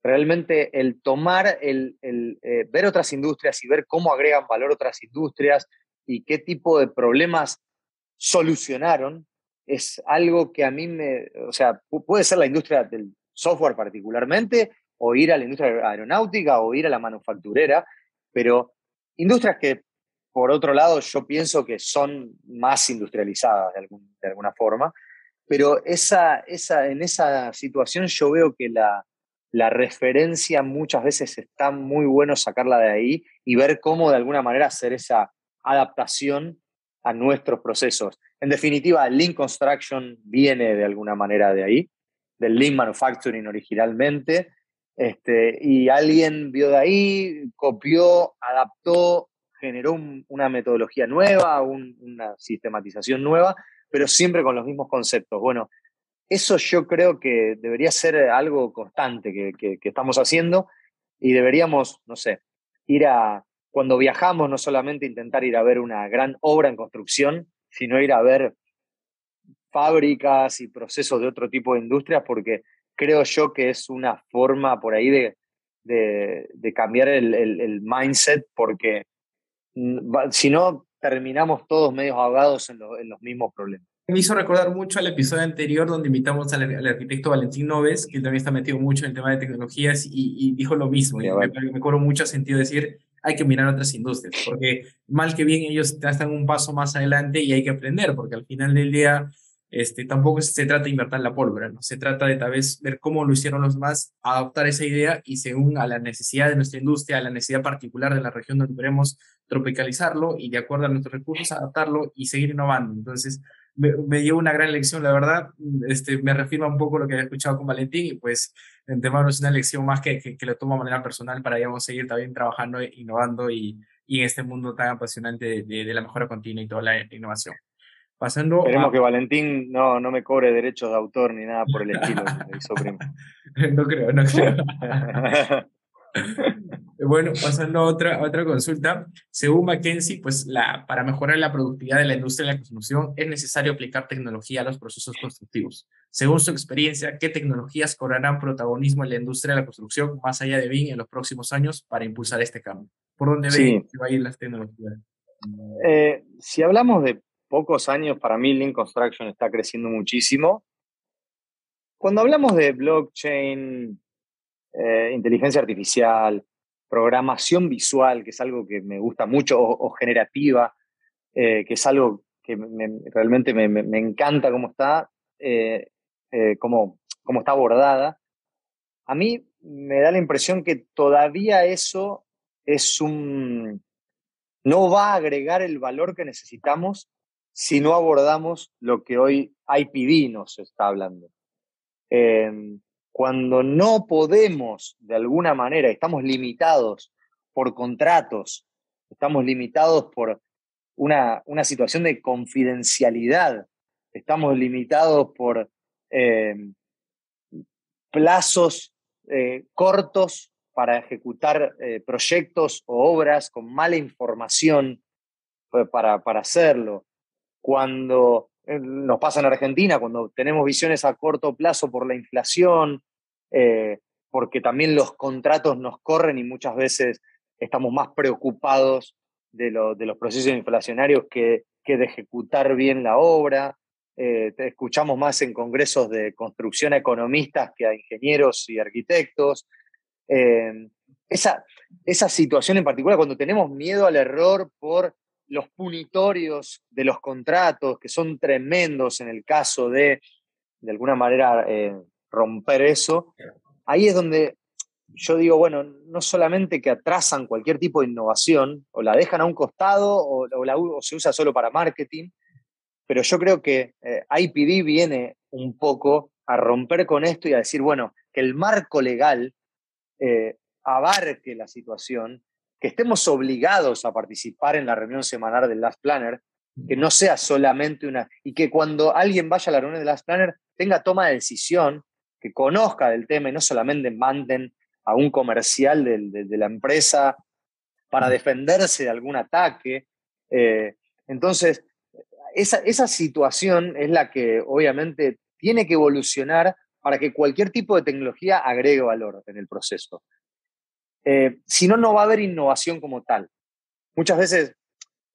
Realmente el tomar, el, eh, ver otras industrias y ver cómo agregan valor otras industrias y qué tipo de problemas solucionaron, es algo que a mí me, o sea, puede ser la industria del software particularmente, o ir a la industria aeronáutica o ir a la manufacturera, pero industrias que, por otro lado, yo pienso que son más industrializadas de, de alguna forma, pero esa, esa, en esa situación yo veo que la, la referencia muchas veces está muy bueno sacarla de ahí y ver cómo de alguna manera hacer esa adaptación a nuestros procesos. En definitiva, Lean Construction viene de alguna manera de ahí, del Lean Manufacturing originalmente, este, y alguien vio de ahí, copió, adaptó, generó una metodología nueva, una sistematización nueva, pero siempre con los mismos conceptos. Bueno, eso yo creo que debería ser algo constante que, que, estamos haciendo y deberíamos, no sé, ir a, cuando viajamos, no solamente intentar ir a ver una gran obra en construcción, sino ir a ver fábricas y procesos de otro tipo de industrias, porque creo yo que es una forma por ahí de, de, cambiar el, el, mindset, porque mm, si no, terminamos todos medios ahogados en, en, los mismos problemas.
Me hizo recordar mucho al episodio anterior donde invitamos al, arquitecto Valentín Noves, que también está metido mucho en el tema de tecnologías y, dijo lo mismo. me, me cobro mucho sentido decir, hay que mirar otras industrias, porque mal que bien ellos están un paso más adelante y hay que aprender, porque al final del día este, tampoco se trata de invertir la pólvora, ¿no? Se trata de tal vez ver cómo lo hicieron los demás, adoptar esa idea y según a la necesidad de nuestra industria, a la necesidad particular de la región donde queremos tropicalizarlo y de acuerdo a nuestros recursos adaptarlo y seguir innovando. Entonces, me, dio una gran lección, la verdad, este, me reafirma un poco lo que había escuchado con Valentín y pues en tema es una lección más que, que, lo tomo de manera personal para, digamos, seguir también trabajando, innovando y, y en este mundo tan apasionante de, de, de la mejora continua y toda la innovación. Pasando
Esperemos que Valentín no, no me cobre derechos de autor ni nada por el estilo. [laughs] [laughs]
no creo, no creo. [laughs] bueno, pasando a otra, otra consulta. Según McKenzie, pues la, para mejorar la productividad de la industria de la construcción es necesario aplicar tecnología a los procesos constructivos. Según su experiencia, ¿qué tecnologías cobrarán protagonismo en la industria de la construcción más allá de BIM en los próximos años para impulsar este cambio? ¿Por dónde ven que va a ir las tecnologías?
Eh, si hablamos de pocos años, para mí Lean Construction está creciendo muchísimo. Cuando hablamos de blockchain, eh, inteligencia artificial, programación visual, que es algo que me gusta mucho, o, generativa, eh, que es algo que realmente me, encanta cómo está, eh, cómo, cómo está abordada, a mí me da la impresión que todavía eso es un, no va a agregar el valor que necesitamos si no abordamos lo que hoy IPD nos está hablando. Em, cuando no podemos, de alguna manera, estamos limitados por contratos, estamos limitados por una, una situación de confidencialidad, estamos limitados por em, plazos eh, cortos para ejecutar eh, proyectos o obras con mala información pues, para, para hacerlo cuando eh, nos pasa en Argentina, cuando tenemos visiones a corto plazo por la inflación, eh, porque también los contratos nos corren y muchas veces estamos más preocupados de, los procesos inflacionarios que, de ejecutar bien la obra. eh, escuchamos más en congresos de construcción a economistas que a ingenieros y arquitectos. Esa situación en particular, cuando tenemos miedo al error por los punitorios de los contratos, que son tremendos en el caso de, de alguna manera, eh, romper eso, ahí es donde yo digo, bueno, no solamente que atrasan cualquier tipo de innovación, o la dejan a un costado, o, la, o se usa solo para marketing, pero yo creo que eh, IPD viene un poco a romper con esto y a decir, bueno, que el marco legal eh, abarque la situación, que estemos obligados a participar en la reunión semanal del Last Planner, que no sea solamente una, y que cuando alguien vaya a la reunión del Last Planner tenga toma de decisión, que conozca del tema y no solamente manden a un comercial de, la empresa para defenderse de algún ataque. Eh, entonces, esa, esa situación es la que obviamente tiene que evolucionar para que cualquier tipo de tecnología agregue valor en el proceso. Eh, si no, no va a haber innovación como tal. Muchas veces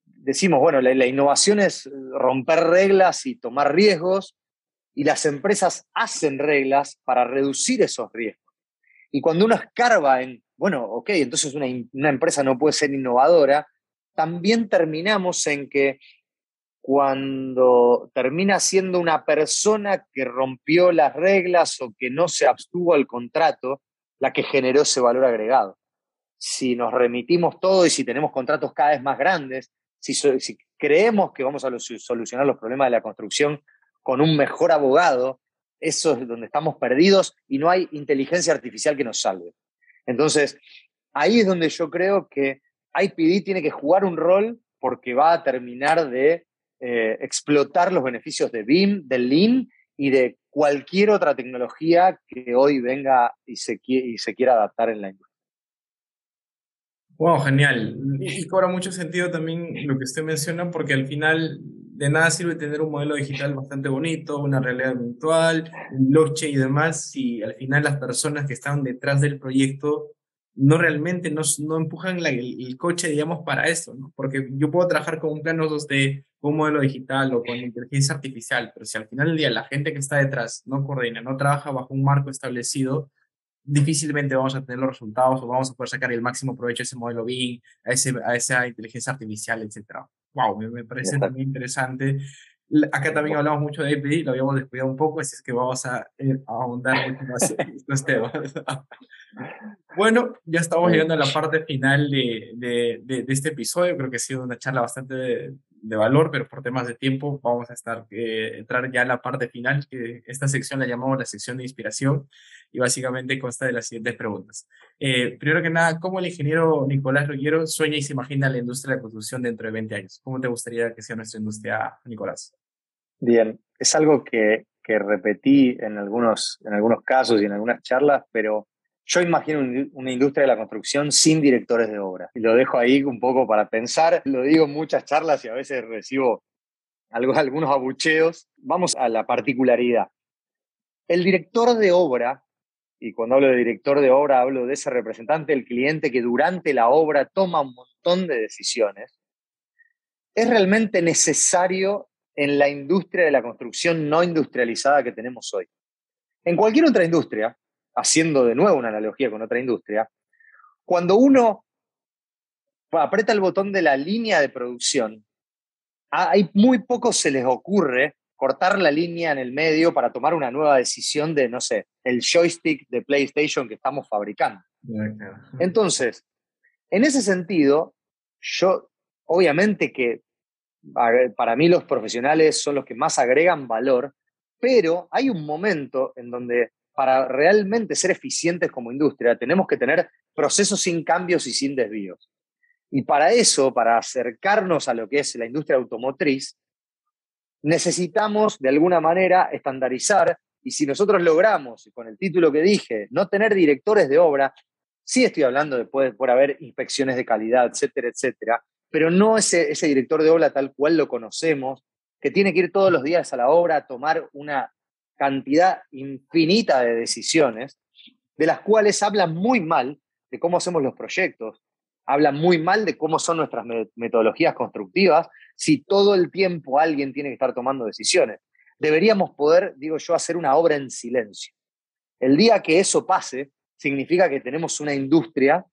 decimos, bueno, la, innovación es romper reglas y tomar riesgos, y las empresas hacen reglas para reducir esos riesgos. Y cuando uno escarba en, bueno, ok, entonces una, una empresa no puede ser innovadora, también terminamos en que cuando termina siendo una persona que rompió las reglas o que no se abstuvo al contrato, la que generó ese valor agregado. Si nos remitimos todo y si tenemos contratos cada vez más grandes, si, creemos que vamos a solucionar los problemas de la construcción con un mejor abogado, eso es donde estamos perdidos y no hay inteligencia artificial que nos salve. Entonces, ahí es donde yo creo que IPD tiene que jugar un rol porque va a terminar de eh, explotar los beneficios de BIM, del Lean y de cualquier otra tecnología que hoy venga y se quiera adaptar en la industria.
Wow, genial. Y cobra mucho sentido también lo que usted menciona, porque al final de nada sirve tener un modelo digital bastante bonito, una realidad virtual, un blockchain y demás, si al final las personas que están detrás del proyecto no realmente no, no empujan el, coche, digamos, para eso, ¿no? Porque yo puedo trabajar con un plano 2D, con un modelo digital o con inteligencia artificial, pero si al final del día la gente que está detrás no coordina, no trabaja bajo un marco establecido, difícilmente vamos a tener los resultados o vamos a poder sacar el máximo provecho a ese modelo BIM, a, ese, a esa inteligencia artificial, etcétera wow, me, parece también interesante. Acá también hablamos mucho de API, lo habíamos descuidado un poco, así es que vamos a, eh, ahondar mucho más en [laughs] estos temas. bueno, ya estamos llegando a la parte final de, de, de, este episodio. Creo que ha sido una charla bastante de, valor, pero por temas de tiempo vamos a estar, eh, entrar ya a la parte final, que esta sección la llamamos la sección de inspiración y básicamente consta de las siguientes preguntas. Eh, primero que nada, ¿cómo el ingeniero Nicolás Roguero sueña y se imagina la industria de la construcción dentro de 20 años? ¿Cómo te gustaría que sea nuestra industria, Nicolás?
Bien, es algo que, que repetí en algunos, en algunos casos y en algunas charlas, pero yo imagino una industria de la construcción sin directores de obra. Y lo dejo ahí un poco para pensar. Lo digo en muchas charlas y a veces recibo algunos abucheos. Vamos a la particularidad. El director de obra y cuando hablo de director de obra hablo de ese representante del cliente que durante la obra toma un montón de decisiones, es realmente necesario en la industria de la construcción no industrializada que tenemos hoy. En cualquier otra industria, haciendo de nuevo una analogía con otra industria, cuando uno aprieta el botón de la línea de producción, hay muy poco se les ocurre cortar la línea en el medio para tomar una nueva decisión de, no sé, el joystick de PlayStation que estamos fabricando. Entonces, en ese sentido, yo, obviamente que para mí los profesionales son los que más agregan valor, pero hay un momento en donde para realmente ser eficientes como industria tenemos que tener procesos sin cambios y sin desvíos. Y para eso, para acercarnos a lo que es la industria automotriz, necesitamos de alguna manera estandarizar y si nosotros logramos, con el título que dije, no tener directores de obra, sí estoy hablando de por haber inspecciones de calidad, etcétera, etcétera, pero no ese, ese director de obra tal cual lo conocemos, que tiene que ir todos los días a la obra a tomar una cantidad infinita de decisiones, de las cuales hablan muy mal de cómo hacemos los proyectos, hablan muy mal de cómo son nuestras metodologías constructivas si todo el tiempo alguien tiene que estar tomando decisiones. deberíamos poder, digo yo, hacer una obra en silencio. El día que eso pase, significa que tenemos una industria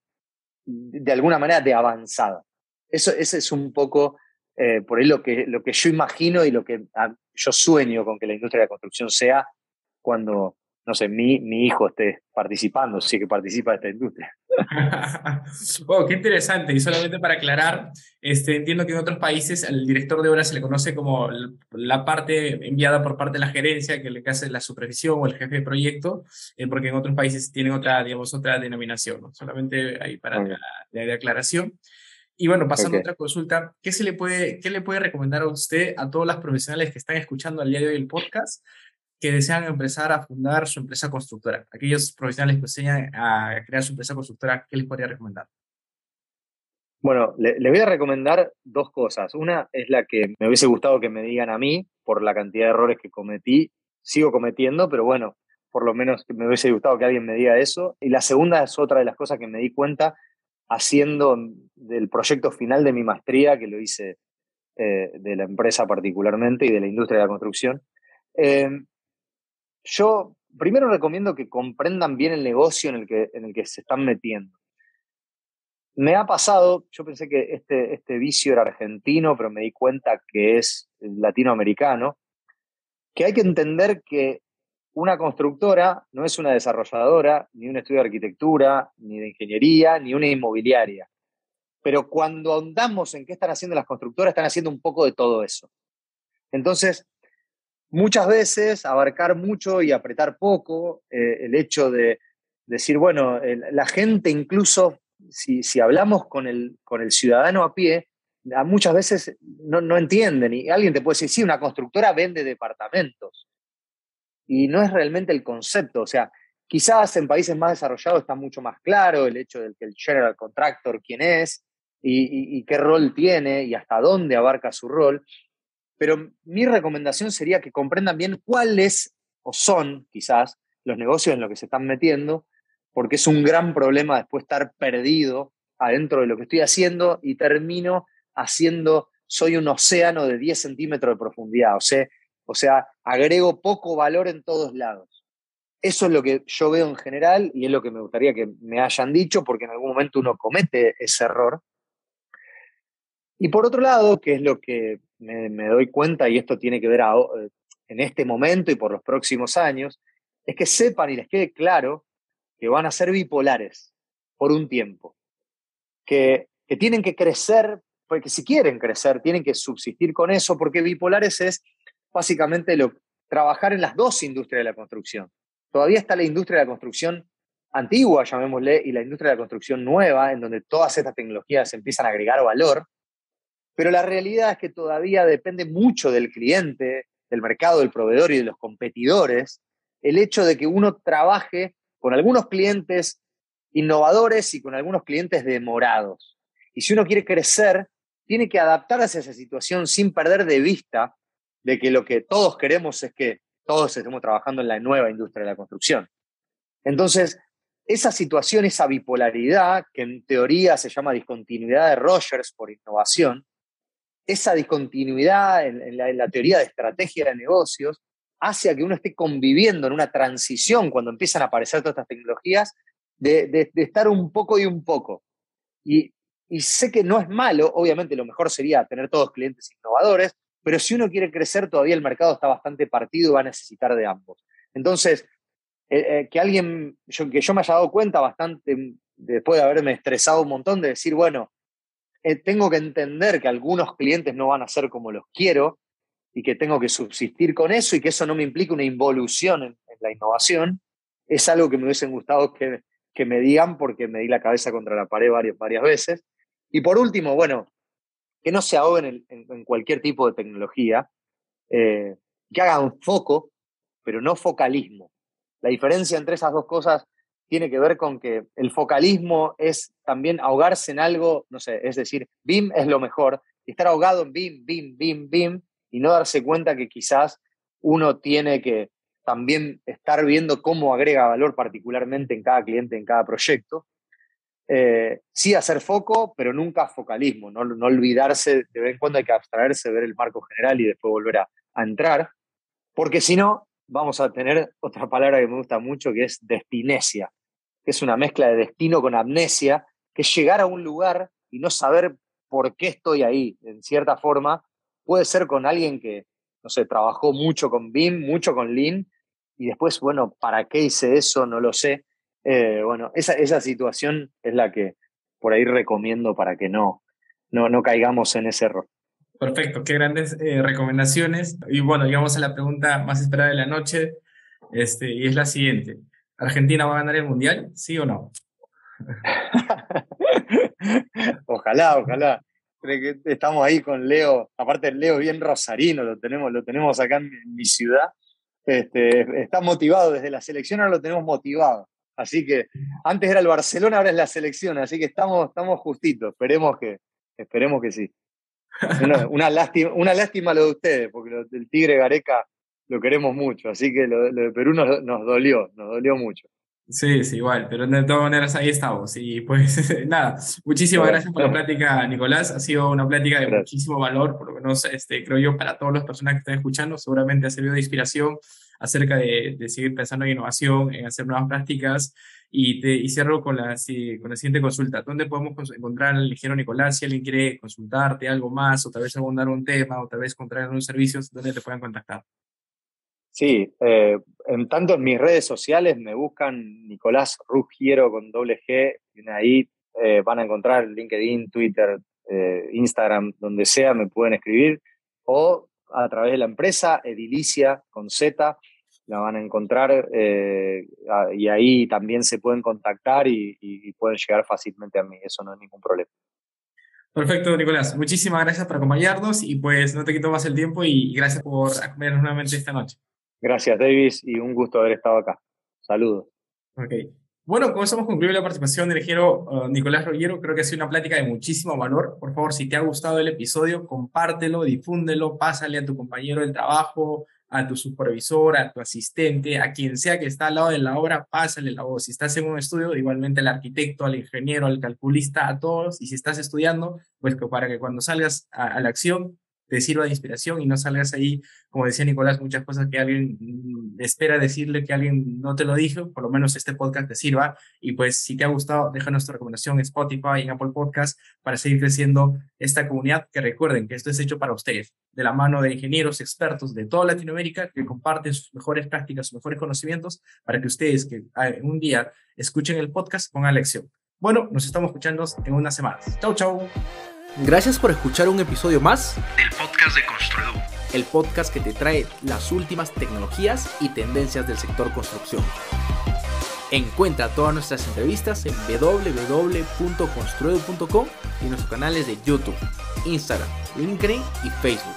de alguna manera de avanzada. Eso, ese es un poco eh, por ahí lo que, lo que yo imagino y lo que ah, yo sueño con que la industria de la construcción sea cuando, no sé, mi, mi hijo esté participando, sí que participa de esta industria. [laughs]
oh, qué interesante. Y solamente para aclarar, este, entiendo que en otros países al director de obra se le conoce como la parte enviada por parte de la gerencia que le hace la supervisión o el jefe de proyecto, eh, porque en otros países tienen otra, digamos, otra denominación. ¿no? Solamente ahí para la, de aclaración. Y bueno, pasando a otra consulta, ¿qué, se le puede, ¿qué le puede recomendar a usted a todos los profesionales que están escuchando al día de hoy el podcast que desean empezar a fundar su empresa constructora? Aquellos profesionales que desean a crear su empresa constructora, ¿qué les podría recomendar?
Bueno, le, le, voy a recomendar dos cosas. Una es la que me hubiese gustado que me digan a mí por la cantidad de errores que cometí. Sigo cometiendo, pero bueno, por lo menos me hubiese gustado que alguien me diga eso. Y la segunda es otra de las cosas que me di cuenta haciendo del proyecto final de mi maestría, que lo hice eh, de la empresa particularmente y de la industria de la construcción. Em, yo primero recomiendo que comprendan bien el negocio en el, que, en el que se están metiendo. Me ha pasado, yo pensé que este, este vicio era argentino, pero me di cuenta que es latinoamericano, que hay que entender que una constructora no es una desarrolladora, ni un estudio de arquitectura, ni de ingeniería, ni una inmobiliaria. Pero cuando ahondamos en qué están haciendo las constructoras, están haciendo un poco de todo eso. Entonces, muchas veces abarcar mucho y apretar poco, eh, el hecho de decir, bueno, la gente incluso, si, si hablamos con el, con el ciudadano a pie, muchas veces no, no entienden y alguien te puede decir, sí, una constructora vende departamentos y no es realmente el concepto. O sea, quizás en países más desarrollados está mucho más claro el hecho de que el general contractor quién es y, qué rol tiene y hasta dónde abarca su rol. Pero mi recomendación sería que comprendan bien cuáles o son quizás los negocios en los que se están metiendo, porque es un gran problema después estar perdido adentro de lo que estoy haciendo y termino haciendo, soy un océano de 10 centímetros de profundidad. O sea, o sea, agrego poco valor en todos lados. Eso es lo que yo veo en general y es lo que me gustaría que me hayan dicho, porque en algún momento uno comete ese error. Y por otro lado, que es lo que me, doy cuenta, y esto tiene que ver en este momento y por los próximos años, es que sepan y les quede claro que van a ser bipolares por un tiempo, que, que tienen que crecer, porque si quieren crecer, tienen que subsistir con eso, porque bipolares es básicamente lo, trabajar en las dos industrias de la construcción. Todavía está la industria de la construcción antigua, llamémosle, y la industria de la construcción nueva, en donde todas estas tecnologías empiezan a agregar valor, pero la realidad es que todavía depende mucho del cliente, del mercado, del proveedor y de los competidores, el hecho de que uno trabaje con algunos clientes innovadores y con algunos clientes demorados. Y si uno quiere crecer, tiene que adaptarse a esa situación sin perder de vista de que lo que todos queremos es que todos estemos trabajando en la nueva industria de la construcción. Entonces, esa situación, esa bipolaridad, que en teoría se llama discontinuidad de Rogers por innovación, esa discontinuidad en, la, teoría de estrategia de negocios hace que uno esté conviviendo en una transición cuando empiezan a aparecer todas estas tecnologías, de, estar un poco y un poco. Y sé que no es malo, obviamente lo mejor sería tener todos clientes innovadores, pero si uno quiere crecer, todavía el mercado está bastante partido y va a necesitar de ambos. Entonces, eh, eh, que alguien, que yo me haya dado cuenta bastante, después de haberme estresado un montón, de decir, bueno, eh, tengo que entender que algunos clientes no van a ser como los quiero y que tengo que subsistir con eso y que eso no me implique una involución en, la innovación, es algo que me hubiesen gustado que, que, me digan porque me di la cabeza contra la pared varias, varias veces. Y por último, bueno, que no se ahoguen en, cualquier tipo de tecnología, eh, que hagan foco, pero no focalismo. La diferencia entre esas dos cosas tiene que ver con que el focalismo es también ahogarse en algo, no sé, es decir, BIM es lo mejor, y estar ahogado en BIM, BIM, BIM, BIM, y no darse cuenta que quizás uno tiene que también estar viendo cómo agrega valor particularmente en cada cliente, en cada proyecto, eh, sí hacer foco, pero nunca focalismo, no, olvidarse, de vez en cuando hay que abstraerse, ver el marco general y después volver a, entrar, porque si no, vamos a tener otra palabra que me gusta mucho, que es destinesia, que es una mezcla de destino con amnesia, que es llegar a un lugar y no saber por qué estoy ahí, en cierta forma, puede ser con alguien que, no sé, trabajó mucho con BIM, mucho con Lean, y después, bueno, ¿para qué hice eso? No lo sé. Eh, bueno, esa, esa situación es la que por ahí recomiendo para que no, no, no caigamos en ese error.
Perfecto, qué grandes eh, recomendaciones. Y bueno, llegamos a la pregunta más esperada de la noche, este, y es la siguiente. ¿Argentina va a ganar el Mundial? ¿Sí o no? [laughs]
ojalá, ojalá. Estamos ahí con Leo, aparte Leo bien rosarino, lo tenemos, lo tenemos acá en mi ciudad. Este, está motivado desde la selección, ahora lo tenemos motivado. Así que antes era el Barcelona, ahora es la selección, así que estamos, estamos justitos. Esperemos que, esperemos que sí. Una, [laughs] lástima, una lástima lo de ustedes, porque lo, el Tigre Gareca lo queremos mucho, así que lo, de Perú nos, nos, dolió, nos dolió mucho.
Sí, sí, igual, pero de todas maneras ahí estamos. Y pues [laughs] nada, muchísimas gracias por la plática, Nicolás. Ha sido una plática de muchísimo valor, por lo menos este, creo yo, para todas las personas que están escuchando. Seguramente ha servido de inspiración acerca de, de seguir pensando en innovación, en hacer nuevas prácticas. Y, te, y cierro con la, con la siguiente consulta. ¿Dónde podemos encontrar al ingeniero Nicolás? Si alguien quiere consultarte algo más, o tal vez abundar un tema, o tal vez encontrar algunos servicios, ¿dónde te pueden contactar?
Sí, eh, en tanto en mis redes sociales me buscan Nicolás Ruggiero con doble G, y ahí eh, van a encontrar LinkedIn, Twitter, eh, Instagram, donde sea, me pueden escribir, o a través de la empresa, Edilicia con Z, la van a encontrar eh, y ahí también se pueden contactar y, pueden llegar fácilmente a mí, eso no es ningún problema.
Perfecto, Nicolás. Muchísimas gracias por acompañarnos y pues no te quito más el tiempo y gracias por acompañarnos nuevamente esta noche.
Gracias, Davis, y un gusto haber estado acá. Saludos.
Ok. Bueno, con eso hemos concluido la participación del ingeniero uh, Nicolás Rollero. Creo que ha sido una plática de muchísimo valor. Por favor, si te ha gustado el episodio, compártelo, difúndelo, pásale a tu compañero del trabajo, a tu supervisor, a tu asistente, a quien sea que está al lado de la obra, pásale la voz. Si estás en un estudio, igualmente al arquitecto, al ingeniero, al calculista, a todos. Y si estás estudiando, pues para que cuando salgas a la acción te sirva de inspiración y no salgas ahí, como decía Nicolás, muchas cosas que alguien mm, espera decirle que alguien no te lo dijo, por lo menos este podcast te sirva. Y pues si te ha gustado, déjanos tu recomendación en Spotify, en Apple Podcast, para seguir creciendo esta comunidad, que recuerden que esto es hecho para ustedes, de la mano de ingenieros expertos de toda Latinoamérica que comparten sus mejores prácticas, sus mejores conocimientos, para que ustedes que ah, un día escuchen el podcast pongan lección. Bueno, nos estamos escuchando en unas semanas. Chau, chau.
Gracias por escuchar un episodio más del podcast de Construedu, el podcast que te trae las últimas tecnologías y tendencias del sector construcción. Encuentra todas nuestras entrevistas en www.construedu.com y nuestros canales de YouTube, Instagram, LinkedIn y Facebook.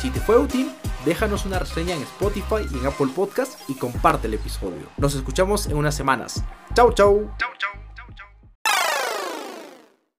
Si te fue útil, déjanos una reseña en Spotify y en Apple Podcast y comparte el episodio. Nos escuchamos en unas semanas. Chau, chau. Chau, chau.